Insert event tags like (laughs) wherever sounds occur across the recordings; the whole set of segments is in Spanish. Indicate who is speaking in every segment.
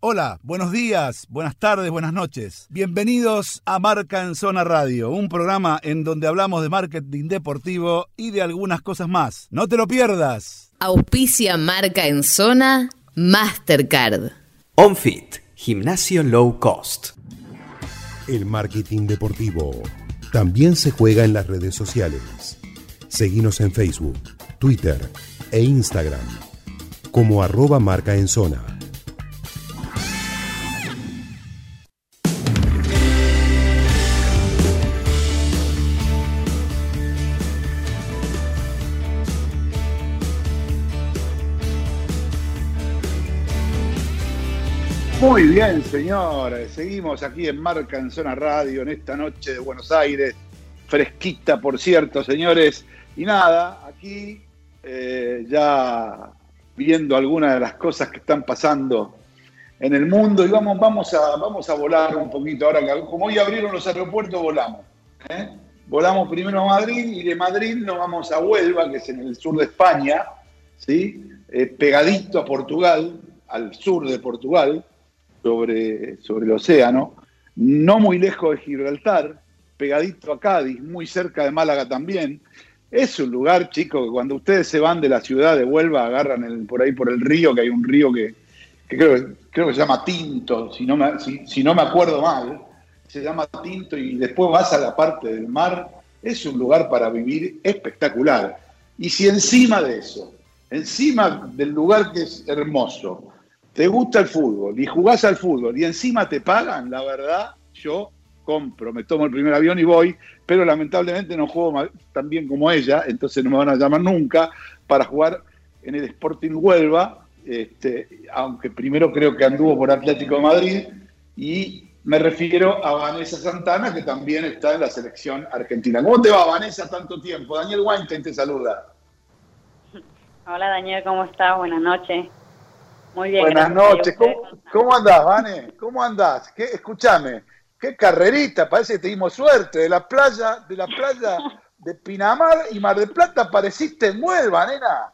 Speaker 1: Hola, buenos días, buenas tardes, buenas noches. Bienvenidos a Marca en Zona Radio, un programa en donde hablamos de marketing deportivo y de algunas cosas más. No te lo pierdas.
Speaker 2: Auspicia Marca en Zona Mastercard.
Speaker 3: OnFit, gimnasio low cost.
Speaker 4: El marketing deportivo también se juega en las redes sociales. Seguimos en Facebook, Twitter e Instagram como arroba marca en zona.
Speaker 1: Muy bien, señores. Seguimos aquí en Marca en Zona Radio en esta noche de Buenos Aires. Fresquita, por cierto, señores. Y nada, aquí eh, ya viendo algunas de las cosas que están pasando en el mundo y vamos, vamos, a, vamos a volar un poquito. Ahora, como hoy abrieron los aeropuertos, volamos. ¿eh? Volamos primero a Madrid y de Madrid nos vamos a Huelva, que es en el sur de España, ¿sí? Eh, pegadito a Portugal, al sur de Portugal sobre, sobre el océano, no muy lejos de Gibraltar, pegadito a Cádiz, muy cerca de Málaga también. Es un lugar, chicos, que cuando ustedes se van de la ciudad de Huelva, agarran el, por ahí por el río, que hay un río que, creo, creo, que se llama Tinto, si no, me, si, no me acuerdo mal, se llama Tinto y después vas a la parte del mar, es un lugar para vivir espectacular. Y si encima de eso, encima del lugar que es hermoso, te gusta el fútbol y jugás al fútbol y encima te pagan, la verdad, yo compro, me tomo el primer avión y voy, pero lamentablemente no juego tan bien como ella, entonces no me van a llamar nunca para jugar en el Sporting Huelva, este, aunque primero creo que anduvo por Atlético de Madrid, y me refiero a Vanessa Santana, que también está en la selección argentina. ¿Cómo te va, Vanessa, tanto tiempo? Daniel Weinstein te saluda.
Speaker 5: Hola, Daniel, ¿cómo estás? Buenas noches.
Speaker 1: Muy bien. Buenas noches. ¿Cómo, andás, Vane? ¿Cómo andás? ¿Qué, escúchame, qué carrerita, parece que te dimos suerte. De la playa, de la playa (laughs) de Pinamar y Mar del Plata apareciste en Muelva, nena.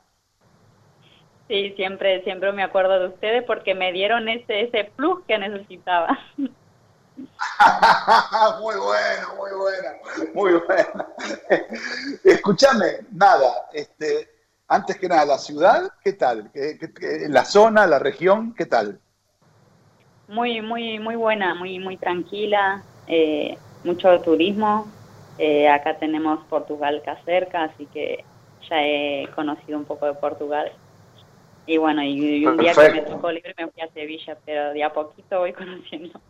Speaker 5: Sí, siempre, siempre me acuerdo de ustedes porque me dieron ese, ese plus que necesitaba.
Speaker 1: muy (laughs) bueno, muy buena, muy buena. (laughs) Escúchame, nada, este, antes que nada, la ciudad, ¿qué tal? la zona, la región, ¿qué tal?
Speaker 5: Muy, muy, muy buena, muy, muy tranquila, eh, mucho turismo. Eh, acá tenemos Portugal acá cerca, así que ya he conocido un poco de Portugal. Y bueno, y, un día que me tocó libre me fui a Sevilla, pero de a poquito voy (laughs) conociendo.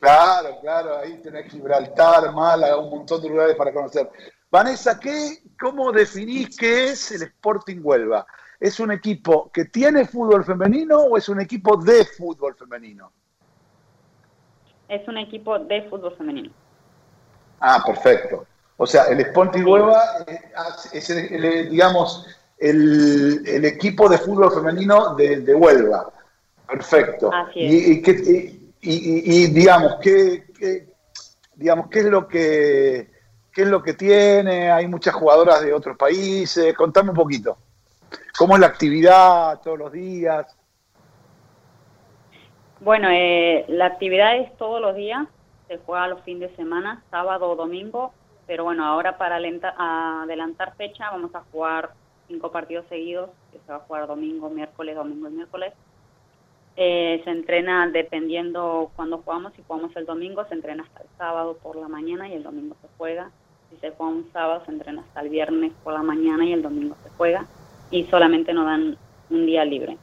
Speaker 1: Claro, claro, ahí tenés Gibraltar, Málaga, un montón de lugares para conocer. Vanessa, ¿qué, ¿cómo definís qué es el Sporting Huelva? ¿Es un equipo que tiene fútbol femenino o es un equipo de fútbol femenino?
Speaker 5: Es un equipo de fútbol femenino.
Speaker 1: Ah, perfecto. O sea, el Sporting Huelva eh, es, el, digamos, el, equipo de fútbol femenino de, Huelva. Perfecto.
Speaker 5: Así es.
Speaker 1: Y, digamos, ¿qué, digamos, ¿qué es lo que qué es lo que tiene, hay muchas jugadoras de otros países, contame un poquito. ¿Cómo es la actividad todos los días?
Speaker 5: Bueno, eh, la actividad es todos los días, se juega los fines de semana, sábado o domingo, pero bueno, ahora para adelantar fecha vamos a jugar cinco partidos seguidos, que se va a jugar domingo, miércoles, domingo y miércoles. Eh, se entrena dependiendo cuando jugamos, si jugamos el domingo se entrena hasta el sábado por la mañana y el domingo se juega se juega un sábado se entrena hasta el viernes por la mañana y el domingo se juega y solamente nos dan un día libre.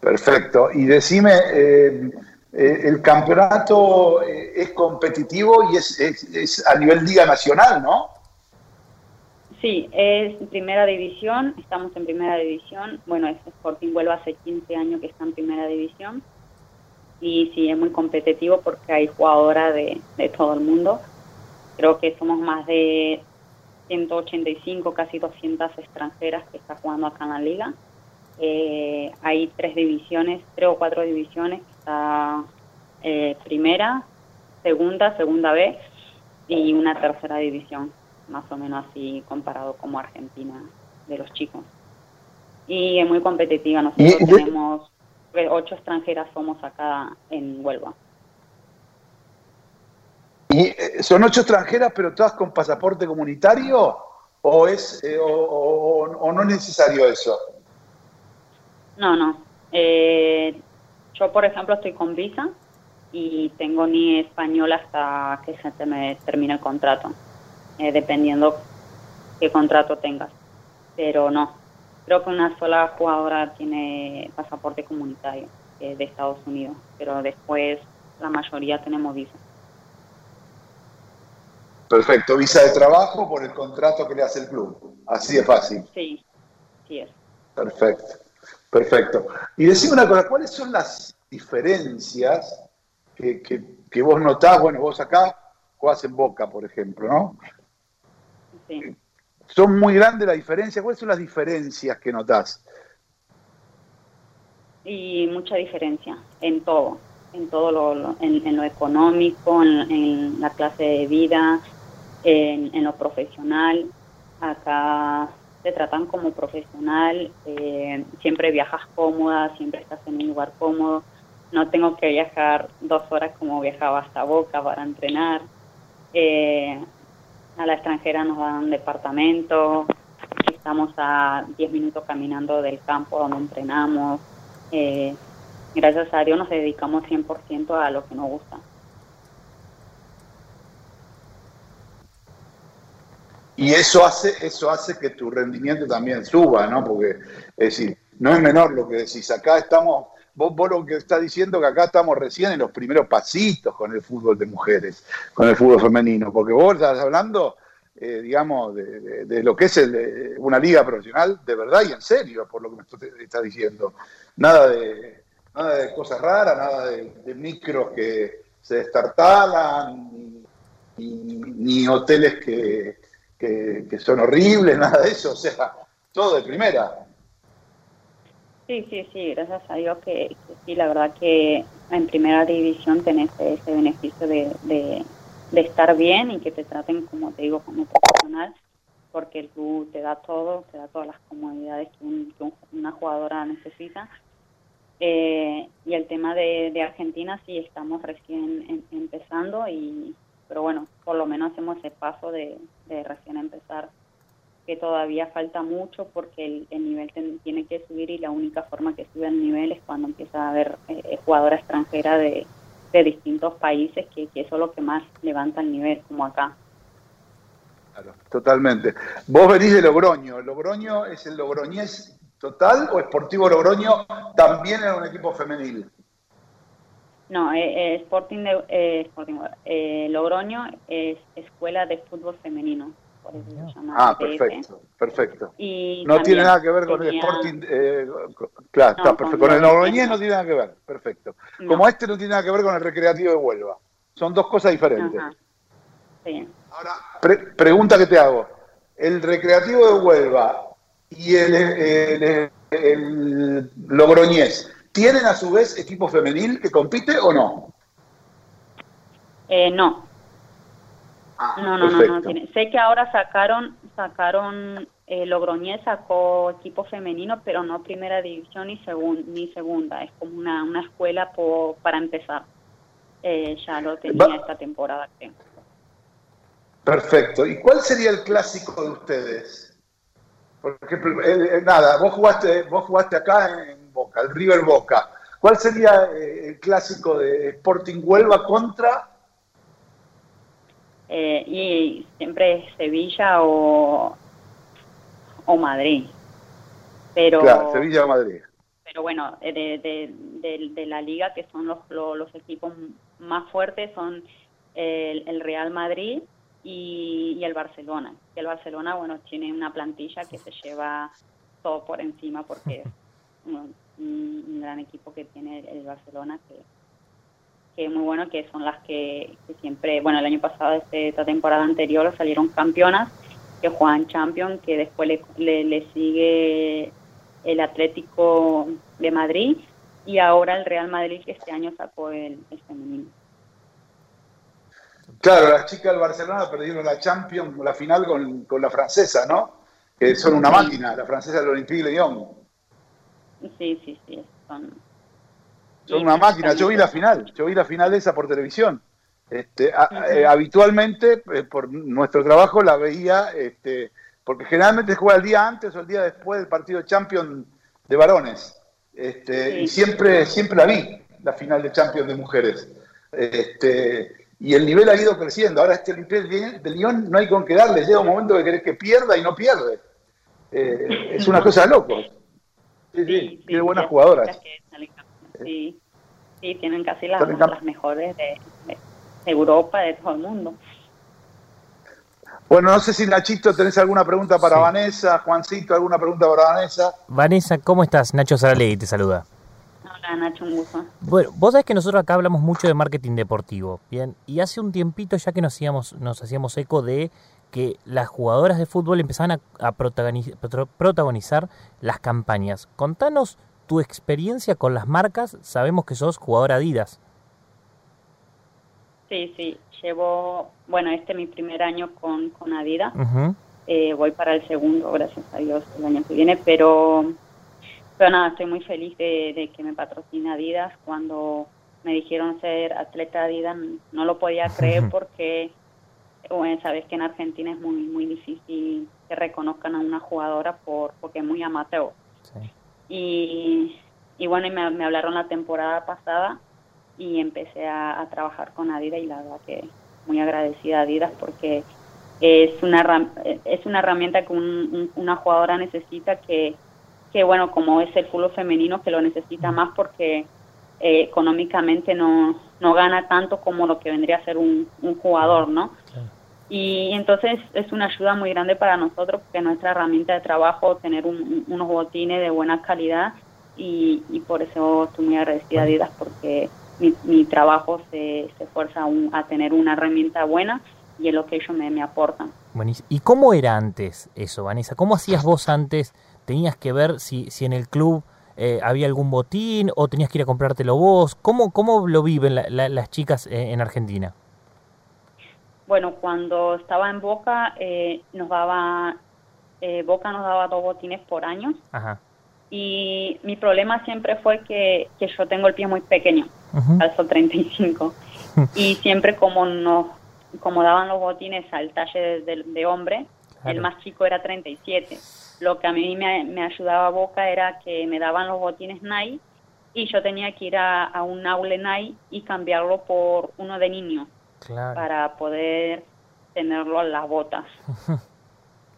Speaker 1: Perfecto. Y decime, eh, eh, el campeonato eh, es competitivo y es, es, a nivel Liga Nacional, ¿no?
Speaker 5: Sí, es primera división, estamos en primera división. Bueno, es Sporting Huelva hace 15 años que está en primera división. Y sí, es muy competitivo porque hay jugadoras de, de todo el mundo creo que somos más de 185, casi 200 extranjeras que están jugando acá en la liga. Eh, hay tres divisiones, tres o cuatro divisiones, está eh, primera, segunda, segunda B y una tercera división, más o menos así comparado como Argentina de los chicos. Y es muy competitiva, nosotros tenemos ocho extranjeras somos acá en Huelva.
Speaker 1: ¿Y eh, son ocho extranjeras, pero todas con pasaporte comunitario? ¿O, es, eh, o, no es necesario eso?
Speaker 5: No, no. Eh, yo, por ejemplo, estoy con visa y tengo ni español hasta que se me termine el contrato, dependiendo qué contrato tengas. Pero no, creo que una sola jugadora tiene pasaporte comunitario de Estados Unidos, pero después la mayoría tenemos visa.
Speaker 1: Perfecto, visa de trabajo por el contrato que le hace el club. Así de fácil.
Speaker 5: Sí, sí es.
Speaker 1: Perfecto, perfecto. Y decime una cosa, ¿cuáles son las diferencias que, que, vos notás? Bueno, vos acá jugás en Boca, por ejemplo, ¿no? Sí. Son muy grandes las diferencias. ¿Cuáles son las diferencias que notás?
Speaker 5: Y mucha diferencia en todo, en todo lo, en, lo económico, en, la clase de vida, en, lo profesional. Acá te tratan como profesional, eh, siempre viajas cómoda, siempre estás en un lugar cómodo. No tengo que viajar dos horas como viajaba hasta Boca para entrenar. Eh, a la extranjera nos dan departamento, estamos a 10 minutos caminando del campo donde entrenamos. Eh, gracias a Dios nos dedicamos 100% a lo que nos gusta.
Speaker 1: Y eso hace, eso hace que tu rendimiento también suba, ¿no? Porque, es decir, no es menor lo que decís. Acá estamos, vos, vos lo que estás diciendo que acá estamos recién en los primeros pasitos con el fútbol de mujeres, con el fútbol femenino, porque vos estás hablando, eh, digamos, de, lo que es una liga profesional de verdad y en serio, por lo que me estás diciendo. Nada de, nada de cosas raras, nada de, micros que se destartalan, ni hoteles que que, son horribles, (laughs) nada de eso, o sea, todo de primera.
Speaker 5: Sí, sí, sí, gracias a Dios que, sí, la verdad que en primera división tenés ese beneficio de, de, estar bien y que te traten, como te digo, como profesional, porque el club te da todo, te da todas las comodidades que, una jugadora necesita. Eh, y el tema de, Argentina sí estamos recién empezando y, pero bueno, por lo menos hacemos ese paso de, recién empezar, que todavía falta mucho porque el, nivel tiene que subir y la única forma que sube el nivel es cuando empieza a haber eh, jugadora extranjera de, distintos países, que, eso es lo que más levanta el nivel, como acá.
Speaker 1: Claro, totalmente. Vos venís de Logroño. ¿Logroño es el Logroñés total o Sportivo Logroño también era un equipo femenil?
Speaker 5: No, eh, eh, Sporting, de, eh, eh, Logroño es Escuela de Fútbol Femenino. Por eso se llama
Speaker 1: ah, perfecto, perfecto. Y no tiene nada que ver con el Sporting. Eh, claro, está perfecto. Con, el Logroñés no tiene nada que ver, perfecto. Como este no tiene nada que ver con el Recreativo de Huelva. Son dos cosas diferentes. Sí. Ahora, pregunta que te hago. El Recreativo de Huelva y el, el, el Logroñés ¿Tienen a su vez equipo femenil que compite o no?
Speaker 5: Eh, no. Ah, no, no, no, no, Sé que ahora sacaron, sacaron, eh, Logroñés sacó equipo femenino, pero no primera división ni, ni segunda. Es como una, una escuela para empezar. Eh, ya lo tenía esta temporada,
Speaker 1: Perfecto. ¿Y cuál sería el clásico de ustedes? Porque, eh, nada, vos jugaste, vos jugaste acá en Boca, el River Boca. ¿Cuál sería eh, el clásico de Sporting Huelva contra?
Speaker 5: Eh, y siempre es Sevilla o, o Madrid. Pero,
Speaker 1: claro, Sevilla o Madrid.
Speaker 5: Pero bueno, de, la liga, que son los, los, equipos más fuertes, son el, Real Madrid y, y, el Barcelona. Y el Barcelona, bueno, tiene una plantilla que se lleva todo por encima porque un, gran equipo que tiene el, Barcelona, que, que, es muy bueno, que son las que, siempre, bueno, el año pasado, este, esta temporada anterior, salieron campeonas, que juegan Champions, que después le, le, sigue el Atlético de Madrid y ahora el Real Madrid, que este año sacó el, femenino.
Speaker 1: Claro, las chicas del Barcelona perdieron la Champions, la final con, con la francesa, ¿no? Que son una máquina, la francesa del Olympique Lyon.
Speaker 5: Sí, sí, sí, son,
Speaker 1: son una máquina. Yo vi la final, yo vi la final esa por televisión. Este, eh, habitualmente, eh, por nuestro trabajo, la veía, este, porque generalmente juega el día antes o el día después del partido de Champions de varones. Este, Y siempre, siempre la vi, la final de Champions de mujeres. Este, y el nivel ha ido creciendo. Ahora este de Lyon no hay con qué darle, llega un momento que querés que pierda y no pierde. Eh, es una cosa de locos. Sí, sí, tiene buenas jugadoras.
Speaker 5: Sí, sí, tienen casi las, las mejores de, Europa, de todo el mundo.
Speaker 1: Bueno, no sé si Nachito tenés alguna pregunta para Vanessa, Juancito, alguna pregunta para Vanessa.
Speaker 6: Vanessa, ¿cómo estás? Nacho Saralegui te saluda.
Speaker 5: Hola Nacho, un gusto.
Speaker 6: Bueno, vos sabés que nosotros acá hablamos mucho de marketing deportivo, ¿bien? Y hace un tiempito ya que nos hacíamos, nos hacíamos eco de que las jugadoras de fútbol empezaban a, protagonizar, las campañas. Contanos tu experiencia con las marcas. Sabemos que sos jugadora Adidas.
Speaker 5: Sí, sí. Llevo, bueno, este es mi primer año con, con Adidas. Eh, voy para el segundo, gracias a Dios, el año que viene, pero, pero nada, estoy muy feliz de, que me patrocine Adidas. Cuando me dijeron ser atleta Adidas, no lo podía (laughs) creer porque bueno, sabes que en Argentina es muy muy difícil que reconozcan a una jugadora por porque es muy amateur. Y, y bueno, y me, me, hablaron la temporada pasada y empecé a, trabajar con Adidas y la verdad que muy agradecida a Adidas porque es una es una herramienta que una jugadora necesita que, que bueno como es el fútbol femenino que lo necesita más porque eh, económicamente no, no gana tanto como lo que vendría a ser un, un jugador no y entonces es una ayuda muy grande para nosotros porque nuestra herramienta de trabajo tener unos botines de buena calidad y, y, por eso estoy muy agradecida a Adidas porque mi, mi trabajo se, se esfuerza a tener una herramienta buena y es lo que ellos me, me aportan.
Speaker 6: ¿Y cómo era antes eso, Vanessa? ¿Cómo hacías vos antes? ¿Tenías que ver si, si en el club eh, había algún botín o tenías que ir a comprártelo vos? ¿Cómo, cómo lo viven las chicas eh, en Argentina?
Speaker 5: Bueno, cuando estaba en Boca, eh, nos daba, eh, Boca nos daba dos botines por año. Y mi problema siempre fue que, que yo tengo el pie muy pequeño, calzo 35. (laughs) y siempre como nos como daban los botines al talle de, hombre, el más chico era 37. Lo que a mí me, me, ayudaba a Boca era que me daban los botines Nike y yo tenía que ir a, a un aule Nike y cambiarlo por uno de niño para poder tenerlo a las botas. (laughs)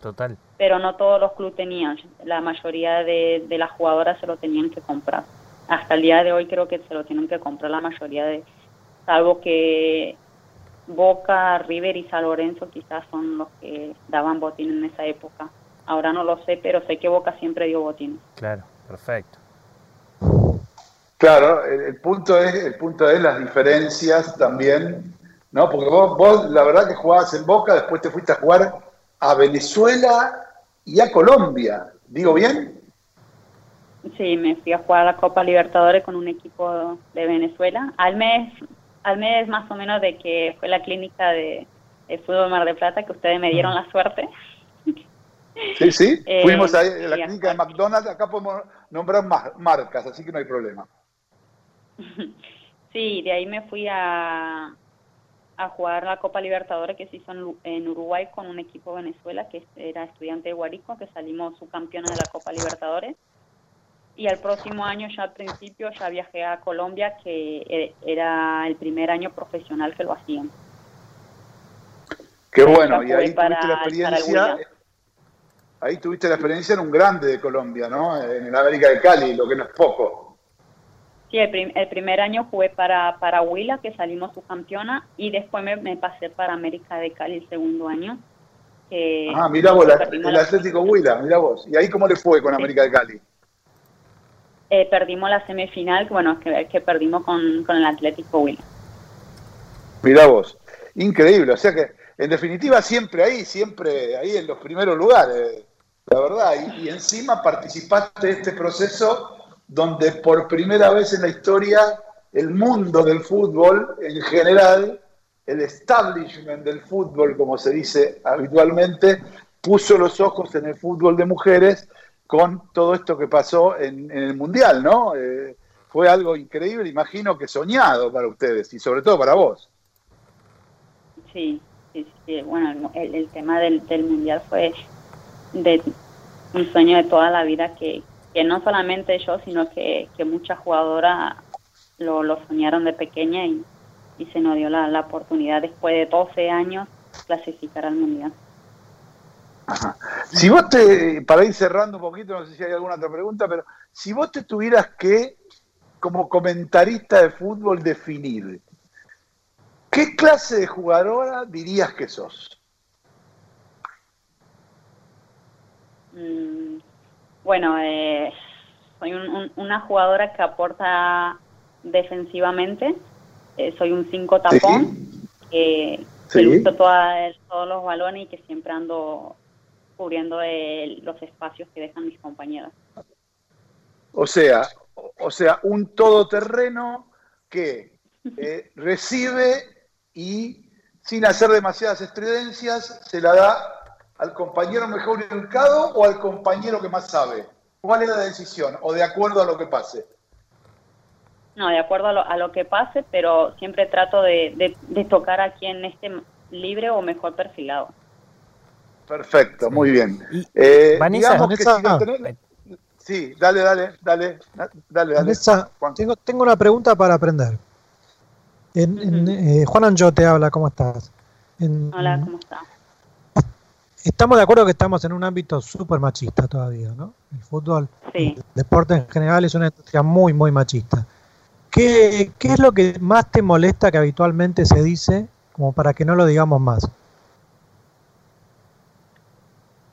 Speaker 6: Total.
Speaker 5: Pero no todos los clubes tenían, la mayoría de, las jugadoras se lo tenían que comprar. Hasta el día de hoy creo que se lo tienen que comprar la mayoría de, salvo que Boca, River y San Lorenzo quizás son los que daban botín en esa época. Ahora no lo sé, pero sé que Boca siempre dio botín.
Speaker 6: Claro, perfecto.
Speaker 1: Claro, el, punto es el punto es las diferencias también ¿no? Porque vos, vos, la verdad que jugabas en Boca, después te fuiste a jugar a Venezuela y a Colombia. ¿Digo bien?
Speaker 5: Sí, me fui a jugar a la Copa Libertadores con un equipo de Venezuela. Al mes, al mes más o menos de que fue la clínica de, fútbol Mar de Plata, que ustedes me dieron la suerte.
Speaker 1: Sí, sí, (laughs) eh, fuimos a la clínica de McDonald's, acá podemos nombrar marcas, así que no hay problema. (laughs)
Speaker 5: Sí, de ahí me fui a, a jugar la Copa Libertadores que se hizo en, Uruguay con un equipo de Venezuela que era estudiante de Guarico, que salimos subcampeones de la Copa Libertadores. Y al próximo año, ya al principio, ya viajé a Colombia, que e, era el primer año profesional que lo hacían.
Speaker 1: Qué bueno, y ahí tuviste la experiencia. Ahí tuviste la experiencia en un grande de Colombia, ¿no? En el América de Cali, lo que no es poco.
Speaker 5: Sí, el, primer año jugué para, para Huila, que salimos subcampeona, y después me, pasé para América de Cali el segundo año.
Speaker 1: ah, mira vos, el Atlético Huila, mira vos. ¿Y ahí cómo le fue con América de Cali?
Speaker 5: Eh, perdimos la semifinal, bueno, que, que perdimos con, con el Atlético Huila.
Speaker 1: Mira vos, increíble, o sea que en definitiva siempre ahí, siempre ahí en los primeros lugares, la verdad, y, y encima participaste de este proceso donde por primera vez en la historia el mundo del fútbol en general, el establishment del fútbol, como se dice habitualmente, puso los ojos en el fútbol de mujeres con todo esto que pasó en, el Mundial, ¿no? Eh, fue algo increíble, imagino que soñado para ustedes y sobre todo para vos.
Speaker 5: Sí, sí, sí. bueno, el, tema del, mundial fue un sueño de toda la vida que, que no solamente yo, sino que, que muchas jugadoras lo, lo soñaron de pequeña y, y se nos dio la, la oportunidad después de 12 años clasificar al mundial.
Speaker 1: Si vos te, para ir cerrando un poquito, no sé si hay alguna otra pregunta, pero si vos te tuvieras que, como comentarista de fútbol, definir, ¿qué clase de jugadora dirías que sos?
Speaker 5: Mm, bueno, eh, soy una jugadora que aporta defensivamente, eh, soy un 5 tapón, que, todos los balones y que siempre ando cubriendo los espacios que dejan mis compañeros.
Speaker 1: O sea, o sea, un todoterreno que eh, recibe y sin hacer demasiadas estridencias se la da al compañero mejor educado o al compañero que más sabe. ¿Cuál es la decisión? ¿O de acuerdo a lo que pase?
Speaker 5: No, de acuerdo a lo, que pase, pero siempre trato de, tocar a quien esté libre o mejor perfilado.
Speaker 1: Perfecto, muy bien.
Speaker 6: Eh, Vanessa,
Speaker 1: Sí, dale, dale, dale, dale,
Speaker 7: Vanessa, tengo, tengo una pregunta para aprender. En, eh, Juan Anjo te habla, ¿cómo estás?
Speaker 5: Hola, ¿cómo estás?
Speaker 7: Estamos de acuerdo que estamos en un ámbito súper machista todavía, ¿no? El fútbol, el deporte en general es una industria muy, muy machista. ¿Qué, ¿Qué es lo que más te molesta que habitualmente se dice, como para que no lo digamos más?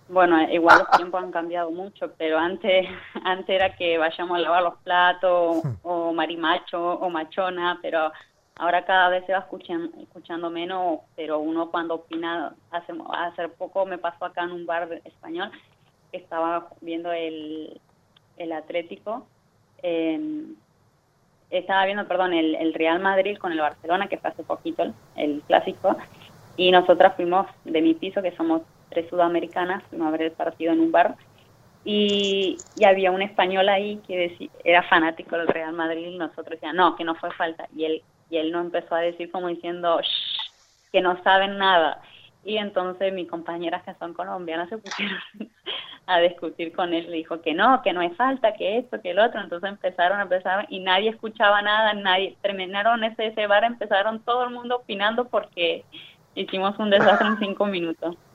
Speaker 5: Bueno, igual los tiempos han cambiado mucho, pero antes (laughs) antes era que vayamos a lavar los platos hmm. o marimacho o machona, pero ahora cada vez se va escuchando, escuchando menos, pero uno cuando opina, hace, hace poco me pasó acá en un bar español, estaba viendo el, el Atlético, estaba viendo, perdón, el, el, Real Madrid con el Barcelona, que fue hace poquito el, el clásico, y nosotras fuimos de mi piso, que somos tres sudamericanas, fuimos a ver el partido en un bar y, había un español ahí que decía, era fanático del Real Madrid y nosotros decíamos, no, que no fue falta. Y él, y él nos empezó a decir como diciendo, que no saben nada. Y entonces mis compañeras que son colombianas se pusieron (laughs) a discutir con él, le dijo que no, que no es falta, que esto, que el otro, entonces empezaron, empezaron y nadie escuchaba nada, nadie, terminaron ese, ese bar, empezaron todo el mundo opinando porque hicimos un desastre en cinco minutos. (laughs)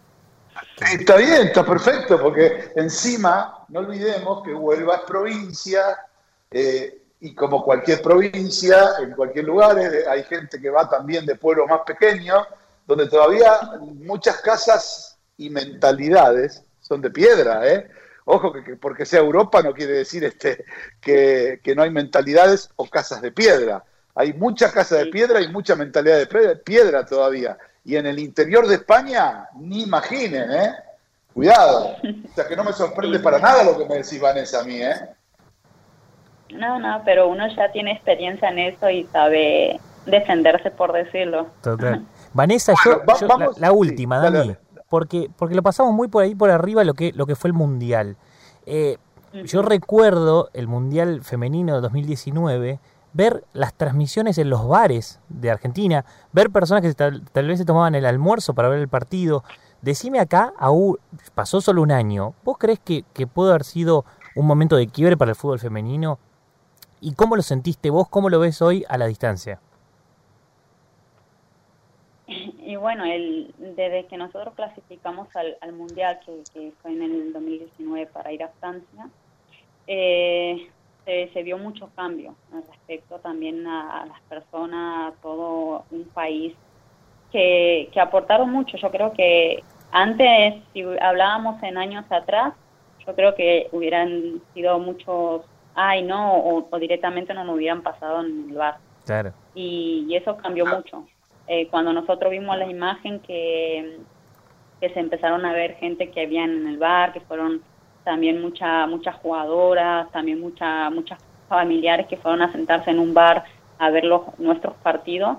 Speaker 1: Está bien, está perfecto, porque encima, no olvidemos que Huelva es provincia, eh, y como cualquier provincia, en cualquier lugar, eh, hay gente que va también de pueblos más pequeños, donde todavía muchas casas y mentalidades son de piedra, ¿eh? Ojo, que, porque sea Europa no quiere decir este, que, que, no hay mentalidades o casas de piedra. Hay muchas casas de piedra y mucha mentalidad de piedra todavía y en el interior de España, ni imaginen, ¿eh? Cuidado. O sea que no me sorprende para nada lo que me decís, Vanessa, a mí, ¿eh?
Speaker 5: No, no, pero uno ya tiene experiencia en eso y sabe defenderse, por decirlo.
Speaker 6: Total. (laughs) Vanessa, yo, la, última, Dani, porque porque lo pasamos muy por ahí por arriba lo que lo que fue el mundial. Eh, yo recuerdo el mundial femenino de 2019 ver las transmisiones en los bares de Argentina, ver personas que tal, vez se tomaban el almuerzo para ver el partido. Decime acá, aún pasó solo un año, ¿vos crees que, que pudo haber sido un momento de quiebre para el fútbol femenino? ¿Y cómo lo sentiste vos? ¿Cómo lo ves hoy a la distancia?
Speaker 5: Y bueno, el, desde que nosotros clasificamos al, al Mundial, que, que, fue en el 2019 para ir a Francia, eh, se, vio mucho cambio respecto también a, las personas, a todo un país que, que aportaron mucho. Yo creo que antes, si hablábamos en años atrás, yo creo que hubieran sido muchos, ay, no, o, directamente no nos hubieran pasado en el bar.
Speaker 6: Claro.
Speaker 5: Y, eso cambió mucho. Eh, cuando nosotros vimos la imagen que, que se empezaron a ver gente que habían en el bar, que fueron también mucha, muchas jugadoras, también mucha, muchas familiares que fueron a sentarse en un bar a ver los, nuestros partidos.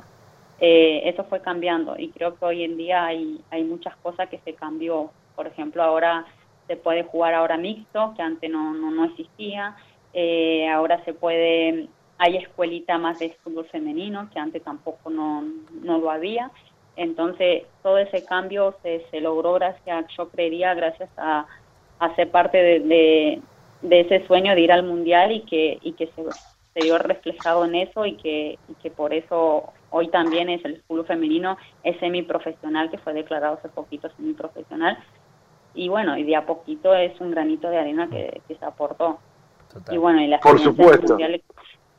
Speaker 5: Eh, eso fue cambiando y creo que hoy en día hay, hay muchas cosas que se cambió. Por ejemplo, ahora se puede jugar ahora mixto, que antes no, no, no existía. Eh, ahora se puede hay escuelita más de fútbol femenino, que antes tampoco no, no lo había. Entonces, todo ese cambio se, se logró gracias, yo creería, gracias a, a ser parte de, de, ese sueño de ir al Mundial y que, y que se, se vio reflejado en eso y que, y que por eso hoy también es el fútbol femenino, es semiprofesional, que fue declarado hace poquito semiprofesional. Y bueno, y de a poquito es un granito de arena que, se aportó. Y bueno, y la
Speaker 1: por supuesto,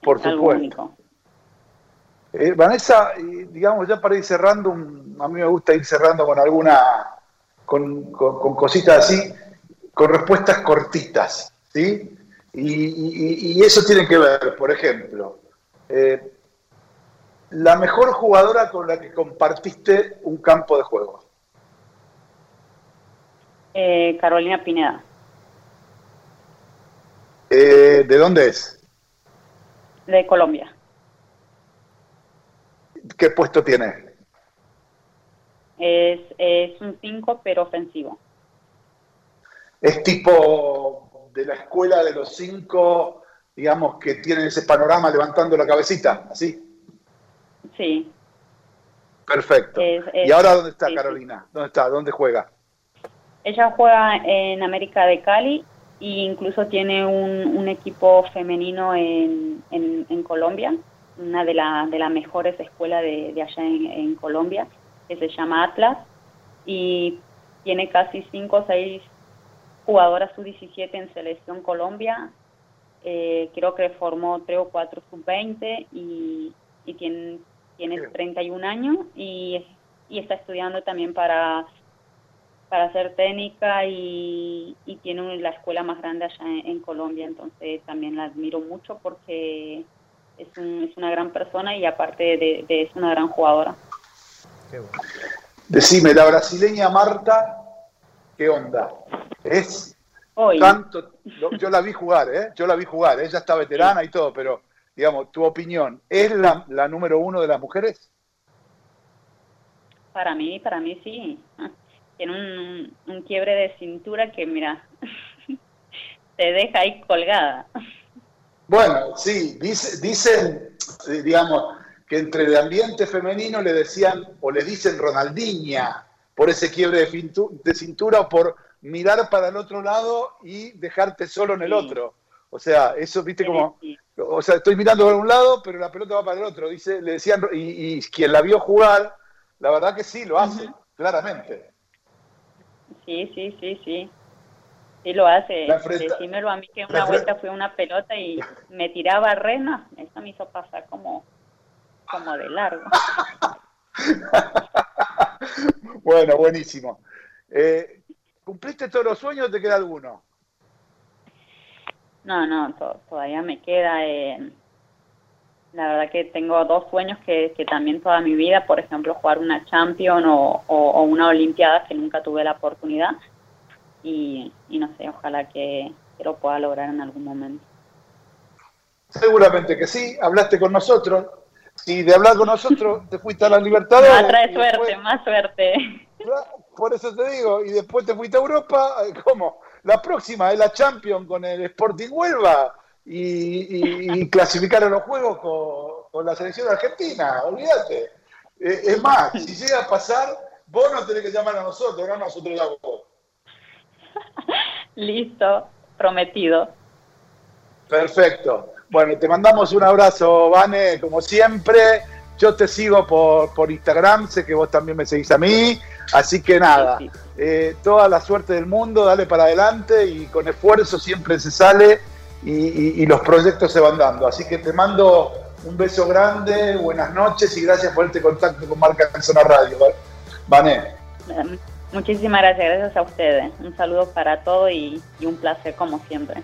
Speaker 1: por supuesto. Eh, Vanessa, digamos, ya para ir cerrando, a mí me gusta ir cerrando con alguna, con, con, cositas así, con respuestas cortitas, ¿sí? Y, eso tiene que ver, por ejemplo, eh, la mejor jugadora con la que compartiste un campo de juego.
Speaker 5: Eh, Carolina Pineda.
Speaker 1: ¿De dónde es?
Speaker 5: De Colombia.
Speaker 1: ¿Qué puesto tiene?
Speaker 5: Es, es un 5, pero ofensivo.
Speaker 1: Es tipo de la escuela de los 5, digamos, que tienen ese panorama levantando la cabecita, ¿así?
Speaker 5: Sí.
Speaker 1: Perfecto. ¿Y ahora dónde está Carolina? ¿Dónde está? ¿Dónde juega?
Speaker 5: Ella juega en América de Cali e incluso tiene un, un equipo femenino en, en, en Colombia una de, las de las mejores escuelas de, de allá en, Colombia, que se llama Atlas, y tiene casi 5 o 6 jugadoras sub-17 en Selección Colombia. Eh, creo que formó 3 o 4 sub-20 y, y tiene, tiene 31 años y, y está estudiando también para para hacer técnica y, y tiene la escuela más grande allá en, Colombia, entonces también la admiro mucho porque es, es una gran persona y aparte de, es una gran jugadora.
Speaker 1: Decime, la brasileña Marta, ¿qué onda? Es tanto, yo la vi jugar, ¿eh? Yo la vi jugar, ella está veterana y todo, pero digamos, tu opinión, ¿es la, la número uno de las mujeres?
Speaker 5: Para mí, para mí sí. Tiene un, un quiebre de cintura que, mira, (laughs) te deja ahí colgada.
Speaker 1: Bueno, sí, dice, dicen, eh, digamos, que entre el ambiente femenino le decían o le dicen Ronaldinha por ese quiebre de, cintura o por mirar para el otro lado y dejarte solo en el otro. O sea, eso, viste, como, o sea, estoy mirando para un lado, pero la pelota va para el otro. Dice, le decían, y, quien la vio jugar, la verdad que sí, lo hace, claramente.
Speaker 5: Sí, sí, sí, sí. Sí lo hace. Decímelo a mí que una vuelta fue una pelota y me tiraba rena. Eso me hizo pasar como, como de largo. (laughs)
Speaker 1: bueno, buenísimo. Eh, ¿Cumpliste todos los sueños o te queda alguno?
Speaker 5: No, no, todavía me queda. Eh, la verdad que tengo dos sueños que, que, también toda mi vida, por ejemplo, jugar una Champion o, o una Olimpiada que nunca tuve la oportunidad y, no sé, ojalá que, lo pueda lograr en algún momento.
Speaker 1: Seguramente que sí, hablaste con nosotros. Si de hablar con nosotros te fuiste a la libertad (laughs)
Speaker 5: Más trae suerte, más suerte.
Speaker 1: Por eso te digo, y después te fuiste a Europa, ¿cómo? La próxima es la Champions con el Sporting Huelva y, y, clasificar a los juegos con, la selección argentina, olvídate. Eh, es más, (laughs) si llega a pasar, vos no tenés que llamar a nosotros, no nosotros a vos.
Speaker 5: Listo, prometido.
Speaker 1: Perfecto. Bueno, te mandamos un abrazo, Vane, como siempre. Yo te sigo por, por Instagram, sé que vos también me seguís a mí. Así que nada, eh, toda la suerte del mundo, dale para adelante y con esfuerzo siempre se sale y, los proyectos se van dando. Así que te mando un beso grande, buenas noches y gracias por este contacto con Marca Zona Radio. Vane.
Speaker 5: Muchísimas gracias, gracias a ustedes. Un saludo para todos y, y un placer como siempre.